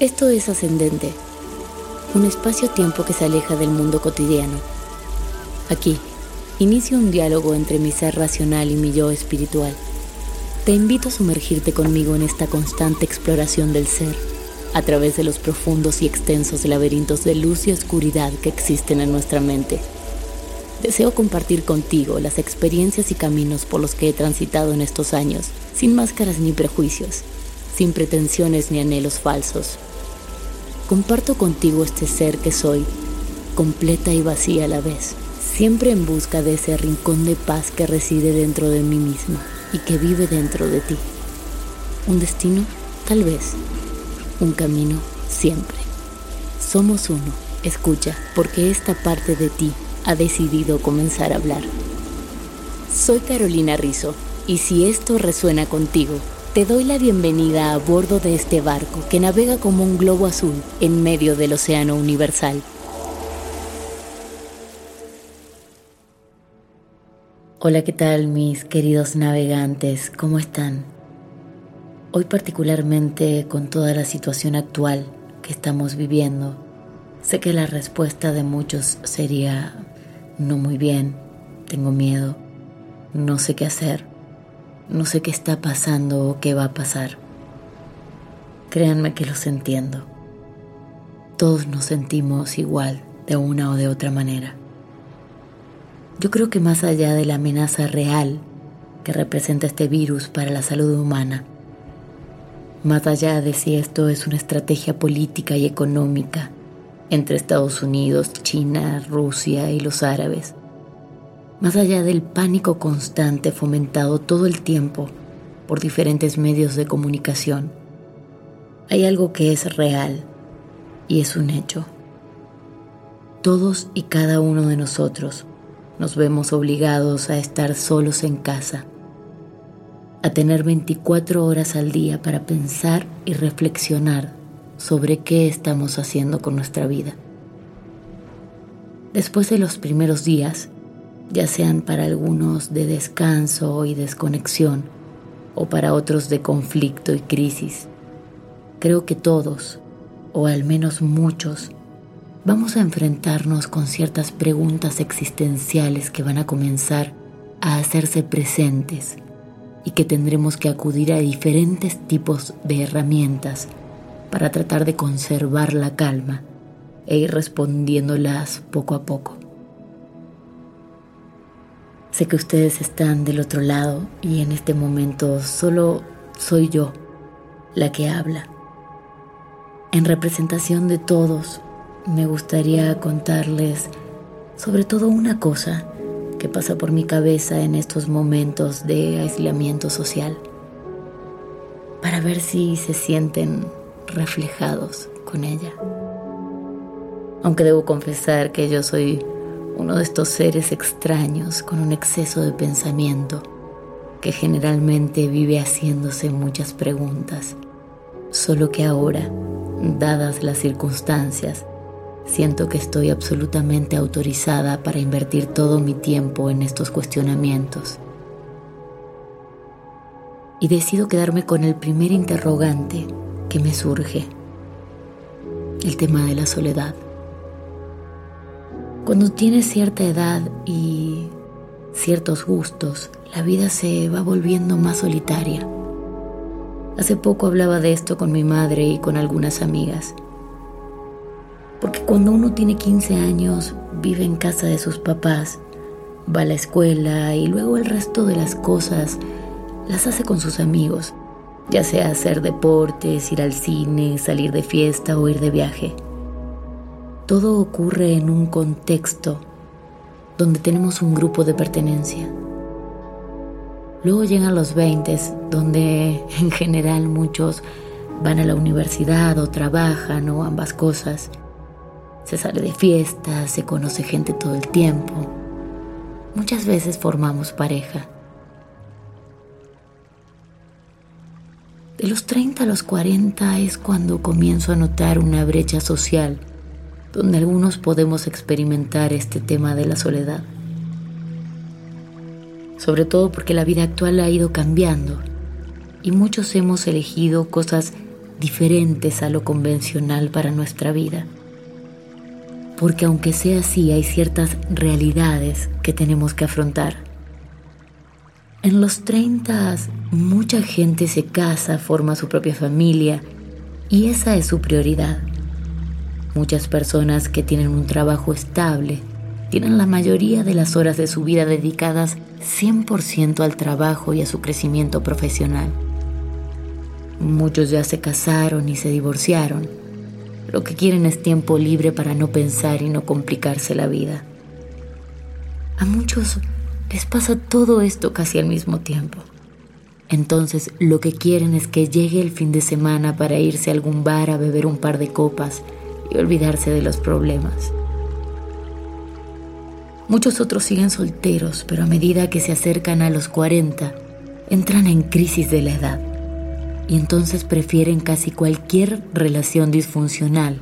Esto es Ascendente, un espacio-tiempo que se aleja del mundo cotidiano. Aquí, inicio un diálogo entre mi ser racional y mi yo espiritual. Te invito a sumergirte conmigo en esta constante exploración del ser, a través de los profundos y extensos laberintos de luz y oscuridad que existen en nuestra mente. Deseo compartir contigo las experiencias y caminos por los que he transitado en estos años, sin máscaras ni prejuicios, sin pretensiones ni anhelos falsos comparto contigo este ser que soy, completa y vacía a la vez, siempre en busca de ese rincón de paz que reside dentro de mí misma y que vive dentro de ti. Un destino, tal vez. Un camino, siempre. Somos uno. Escucha, porque esta parte de ti ha decidido comenzar a hablar. Soy Carolina Rizzo, y si esto resuena contigo, te doy la bienvenida a bordo de este barco que navega como un globo azul en medio del océano universal. Hola, ¿qué tal mis queridos navegantes? ¿Cómo están? Hoy particularmente con toda la situación actual que estamos viviendo, sé que la respuesta de muchos sería no muy bien, tengo miedo, no sé qué hacer no sé qué está pasando o qué va a pasar. Créanme que los entiendo. Todos nos sentimos igual de una o de otra manera. Yo creo que más allá de la amenaza real que representa este virus para la salud humana, más allá de si esto es una estrategia política y económica entre Estados Unidos, China, Rusia y los árabes, más allá del pánico constante fomentado todo el tiempo por diferentes medios de comunicación, hay algo que es real y es un hecho. Todos y cada uno de nosotros nos vemos obligados a estar solos en casa, a tener 24 horas al día para pensar y reflexionar sobre qué estamos haciendo con nuestra vida. Después de los primeros días, ya sean para algunos de descanso y desconexión o para otros de conflicto y crisis. Creo que todos, o al menos muchos, vamos a enfrentarnos con ciertas preguntas existenciales que van a comenzar a hacerse presentes y que tendremos que acudir a diferentes tipos de herramientas para tratar de conservar la calma e ir respondiéndolas poco a poco. Sé que ustedes están del otro lado y en este momento solo soy yo la que habla. En representación de todos, me gustaría contarles sobre todo una cosa que pasa por mi cabeza en estos momentos de aislamiento social, para ver si se sienten reflejados con ella. Aunque debo confesar que yo soy uno de estos seres extraños con un exceso de pensamiento que generalmente vive haciéndose muchas preguntas, solo que ahora, dadas las circunstancias, siento que estoy absolutamente autorizada para invertir todo mi tiempo en estos cuestionamientos. y decido quedarme con el primer interrogante que me surge, el tema de la soledad. Cuando tienes cierta edad y ciertos gustos, la vida se va volviendo más solitaria. Hace poco hablaba de esto con mi madre y con algunas amigas. Porque cuando uno tiene 15 años, vive en casa de sus papás, va a la escuela y luego el resto de las cosas las hace con sus amigos, ya sea hacer deportes, ir al cine, salir de fiesta o ir de viaje. Todo ocurre en un contexto donde tenemos un grupo de pertenencia. Luego llegan los 20, donde en general muchos van a la universidad o trabajan o ambas cosas. Se sale de fiesta, se conoce gente todo el tiempo. Muchas veces formamos pareja. De los 30 a los 40 es cuando comienzo a notar una brecha social donde algunos podemos experimentar este tema de la soledad. Sobre todo porque la vida actual ha ido cambiando y muchos hemos elegido cosas diferentes a lo convencional para nuestra vida. Porque aunque sea así, hay ciertas realidades que tenemos que afrontar. En los 30 mucha gente se casa, forma su propia familia y esa es su prioridad. Muchas personas que tienen un trabajo estable tienen la mayoría de las horas de su vida dedicadas 100% al trabajo y a su crecimiento profesional. Muchos ya se casaron y se divorciaron. Lo que quieren es tiempo libre para no pensar y no complicarse la vida. A muchos les pasa todo esto casi al mismo tiempo. Entonces lo que quieren es que llegue el fin de semana para irse a algún bar a beber un par de copas y olvidarse de los problemas. Muchos otros siguen solteros, pero a medida que se acercan a los 40, entran en crisis de la edad y entonces prefieren casi cualquier relación disfuncional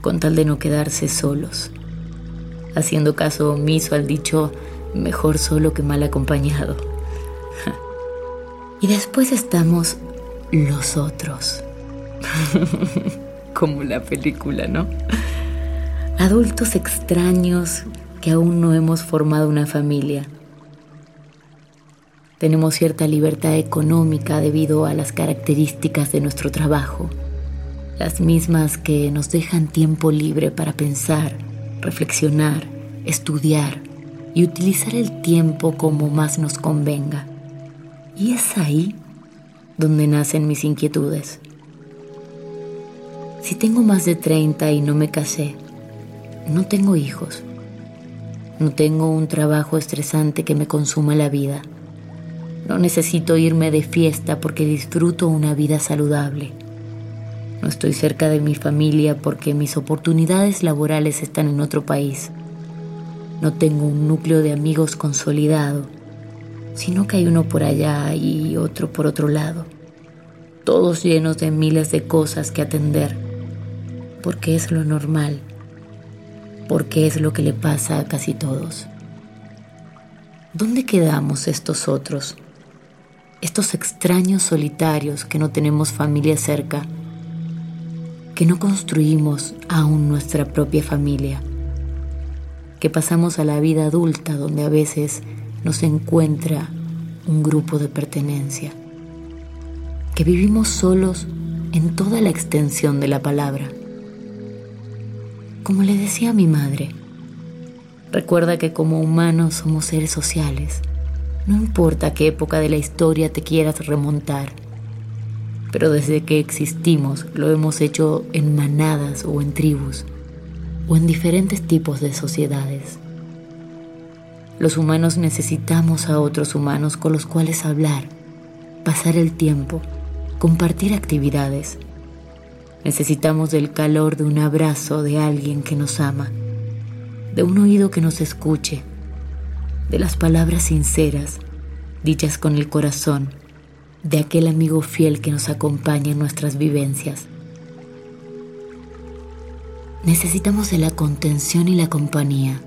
con tal de no quedarse solos, haciendo caso omiso al dicho mejor solo que mal acompañado. Y después estamos los otros. Como la película, ¿no? Adultos extraños que aún no hemos formado una familia. Tenemos cierta libertad económica debido a las características de nuestro trabajo, las mismas que nos dejan tiempo libre para pensar, reflexionar, estudiar, y utilizar el tiempo como más nos convenga. Y es ahí donde nacen mis inquietudes. Si tengo más de 30 y no me casé, no tengo hijos, no tengo un trabajo estresante que me consuma la vida, no necesito irme de fiesta porque disfruto una vida saludable. No estoy cerca de mi familia porque mis oportunidades laborales están en otro país. No tengo un núcleo de amigos consolidado, sino que hay uno por allá y otro por otro lado, todos llenos de miles de cosas que atender, porque es lo normal, porque es lo que le pasa a casi todos. ¿Dónde quedamos estos otros? Estos extraños solitarios que no tenemos familia cerca, que no construimos aún nuestra propia familia que pasamos a la vida adulta donde a veces nos encuentra un grupo de pertenencia, que vivimos solos en toda la extensión de la palabra. Como le decía mi madre, recuerda que como humanos somos seres sociales. No importa qué época de la historia te quieras remontar, pero desde que existimos lo hemos hecho en manadas o en tribus o en diferentes tipos de sociedades. Los humanos necesitamos a otros humanos con los cuales hablar, pasar el tiempo, compartir actividades. Necesitamos del calor de un abrazo de alguien que nos ama, de un oído que nos escuche, de las palabras sinceras, dichas con el corazón, de aquel amigo fiel que nos acompaña en nuestras vivencias. Necesitamos de la contención y la compañía,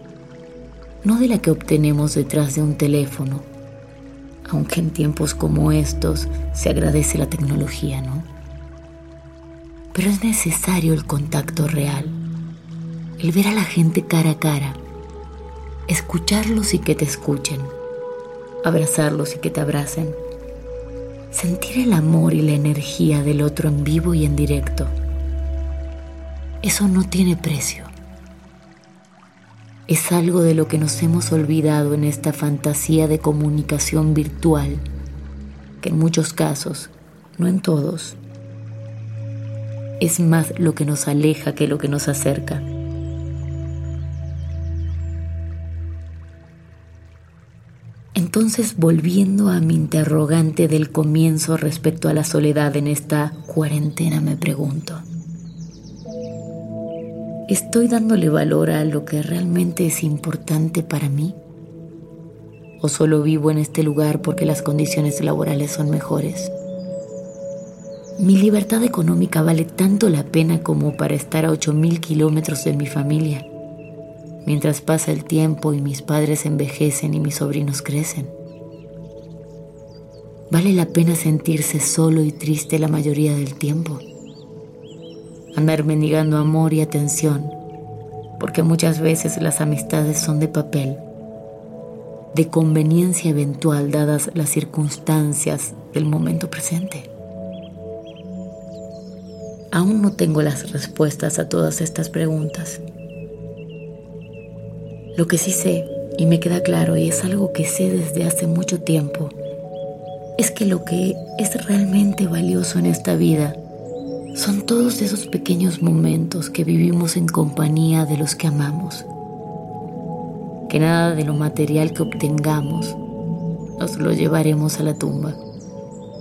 no de la que obtenemos detrás de un teléfono, Aunque en tiempos como estos se agradece la tecnología, ¿no? Pero es necesario el contacto real, el ver a la gente cara a cara, escucharlos y que te escuchen, abrazarlos y que te abracen, sentir el amor y la energía del otro en vivo y en directo. Eso no tiene precio. Es algo de lo que nos hemos olvidado en esta fantasía de comunicación virtual, que en muchos casos, no en todos, es más lo que nos aleja que lo que nos acerca. Entonces, volviendo a mi interrogante del comienzo respecto a la soledad en esta cuarentena, me pregunto, ¿Estoy dándole valor a lo que realmente es importante para mí? ¿O solo vivo en este lugar porque las condiciones laborales son mejores? ¿Mi libertad económica vale tanto la pena como para estar a 8.000 kilómetros de mi familia? Mientras pasa el tiempo y mis padres envejecen y mis sobrinos crecen. ¿Vale la pena sentirse solo y triste la mayoría del tiempo? andar mendigando amor y atención, porque muchas veces las amistades son de papel, de conveniencia eventual dadas las circunstancias del momento presente. Aún no tengo las respuestas a todas estas preguntas. Lo que sí sé, y me queda claro, y es algo que sé desde hace mucho tiempo, es que lo que es realmente valioso en esta vida son todos esos pequeños momentos que vivimos en compañía de los que amamos. Que nada de lo material que obtengamos nos lo llevaremos a la tumba,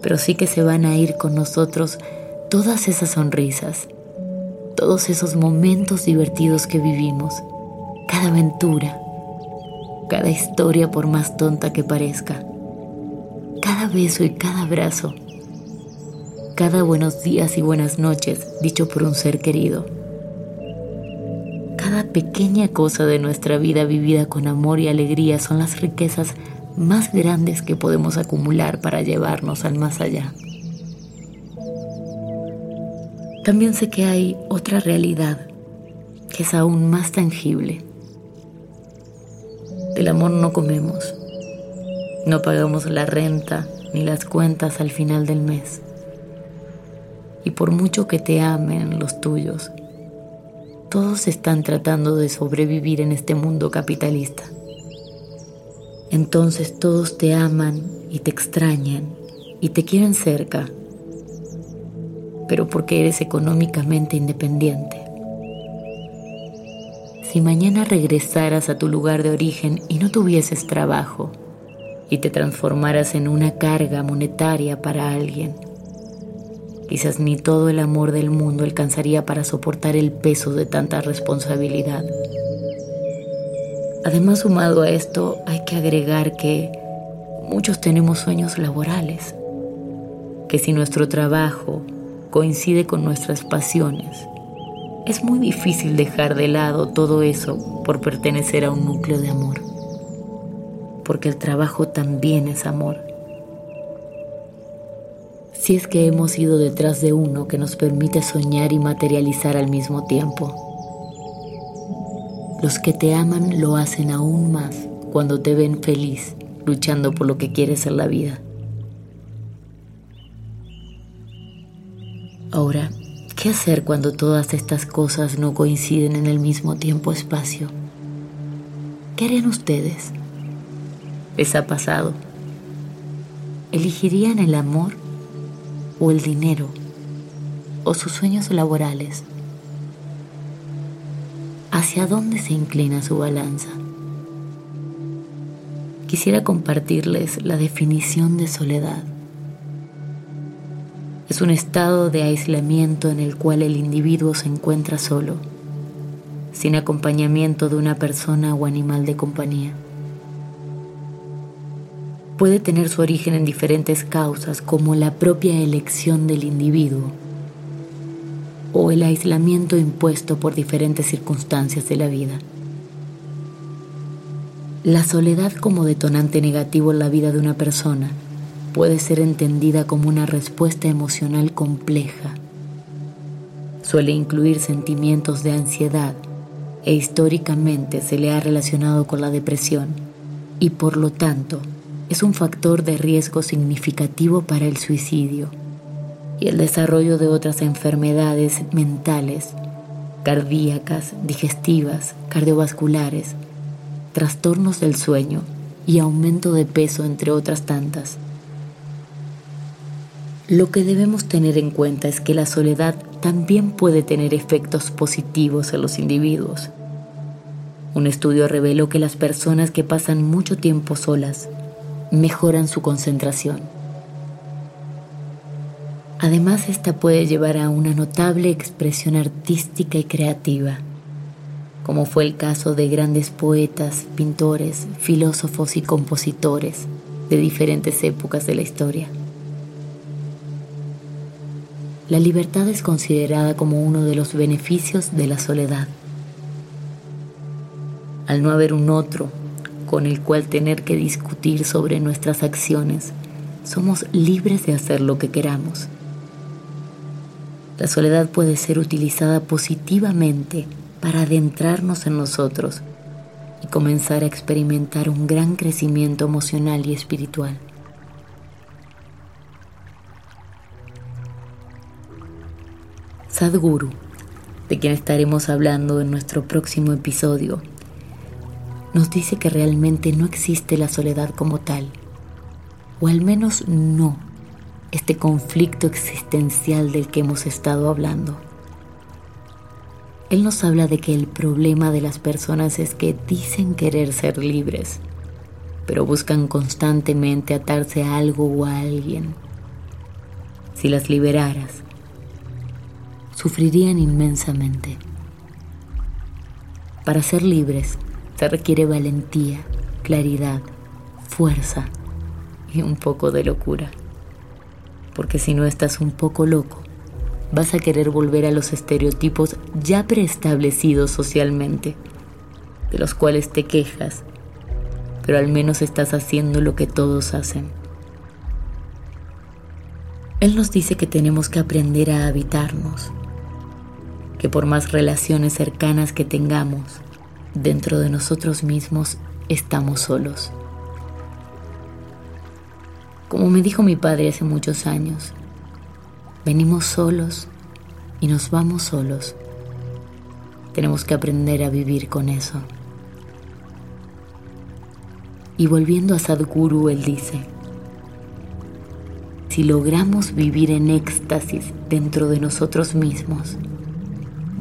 pero sí que se van a ir con nosotros todas esas sonrisas, todos esos momentos divertidos que vivimos, cada aventura, cada historia por más tonta que parezca, cada beso y cada abrazo cada buenos días y buenas noches dicho por un ser querido. Cada pequeña cosa de nuestra vida vivida con amor y alegría son las riquezas más grandes que podemos acumular para llevarnos al más allá. También sé que hay otra realidad que es aún más tangible. Del amor no comemos, no pagamos la renta ni las cuentas al final del mes y por mucho que te amen los tuyos, todos están tratando de sobrevivir en este mundo capitalista. Entonces todos te aman y te extrañan y te quieren cerca, pero porque eres económicamente independiente. Si mañana regresaras a tu lugar de origen y no tuvieses trabajo y te transformaras en una carga monetaria para alguien, Quizás ni todo el amor del mundo alcanzaría para soportar el peso de tanta responsabilidad. Además, sumado a esto, hay que agregar que muchos tenemos sueños laborales, que si nuestro trabajo coincide con nuestras pasiones, es muy difícil dejar de lado todo eso por pertenecer a un núcleo de amor, porque el trabajo también es amor si es que hemos ido detrás de uno que nos permite soñar y materializar al mismo tiempo. Los que te aman lo hacen aún más cuando te ven feliz, luchando por lo que quieres en la vida. Ahora, ¿qué hacer cuando todas estas cosas no coinciden en el mismo tiempo-espacio? ¿Qué harían ustedes? ¿Les ha pasado? ¿Elegirían el amor o el dinero o sus sueños laborales? ¿Hacia dónde se inclina su balanza? Quisiera compartirles la definición de soledad. Es un estado de aislamiento en el cual el individuo se encuentra solo, sin acompañamiento de una persona o animal de compañía puede tener su origen en diferentes causas como la propia elección del individuo o el aislamiento impuesto por diferentes circunstancias de la vida. La soledad como detonante negativo en la vida de una persona puede ser entendida como una respuesta emocional compleja. Suele incluir sentimientos de ansiedad e históricamente se le ha relacionado con la depresión y por lo tanto es un factor de riesgo significativo para el suicidio y el desarrollo de otras enfermedades mentales, cardíacas, digestivas, cardiovasculares, trastornos del sueño y aumento de peso, entre otras tantas. Lo que debemos tener en cuenta es que la soledad también puede tener efectos positivos en los individuos. Un estudio reveló que las personas que pasan mucho tiempo solas mejoran su concentración. Además, esta puede llevar a una notable expresión artística y creativa como fue el caso de grandes poetas, pintores, filósofos y compositores de diferentes épocas de la historia. La libertad es considerada como uno de los beneficios de la soledad. Al no haber un otro con el cual tener que discutir sobre nuestras acciones, somos libres de hacer lo que queramos. La soledad puede ser utilizada positivamente para adentrarnos en nosotros y comenzar a experimentar un gran crecimiento emocional y espiritual. Sadhguru, de quien estaremos hablando en nuestro próximo episodio, nos dice que realmente no existe la soledad como tal, o al menos no este conflicto existencial del que hemos estado hablando. Él nos habla de que el problema de las personas es que dicen querer ser libres, pero buscan constantemente atarse a algo o a alguien. Si las liberaras, sufrirían inmensamente. Para ser libres se requiere valentía, claridad, fuerza y un poco de locura. Porque si no estás un poco loco, vas a querer volver a los estereotipos ya preestablecidos socialmente, de los cuales te quejas, pero al menos estás haciendo lo que todos hacen. Él nos dice que tenemos que aprender a habitarnos, que por más relaciones cercanas que tengamos, dentro de nosotros mismos estamos solos. Como me dijo mi padre hace muchos años, Venimos solos y nos vamos solos. Tenemos que aprender a vivir con eso. Y volviendo a Sadhguru, él dice, si logramos vivir en éxtasis dentro de nosotros mismos,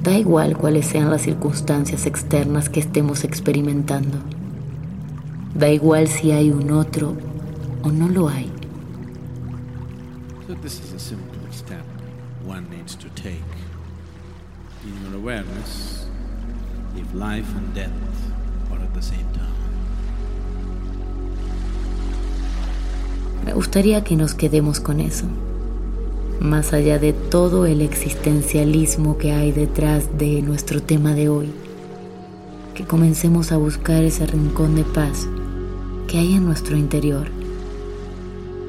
da igual cuáles sean las circunstancias externas que estemos experimentando. Da igual si hay un otro o no lo hay. one needs to take in your awareness if life and death are at the same time. Me gustaría que nos quedemos con eso, más allá de todo el existencialismo que hay detrás de nuestro tema de hoy, que comencemos a buscar ese rincón de paz que hay en nuestro interior,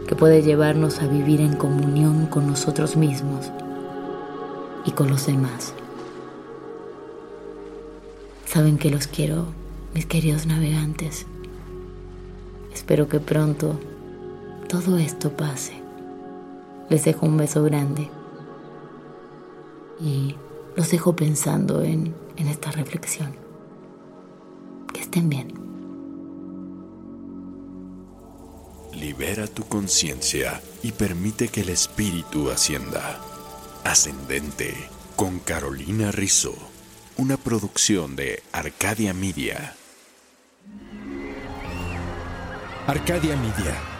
que puede llevarnos a vivir en comunión con nosotros mismos y con los demás. Saben que los quiero, mis queridos navegantes. Espero que pronto todo esto pase. Les dejo un beso grande y los dejo pensando en, en esta reflexión. Que estén bien. Libera tu conciencia y permite que el espíritu ascienda. Ascendente con Carolina Rizzo, una producción de Arcadia Media. Arcadia Media.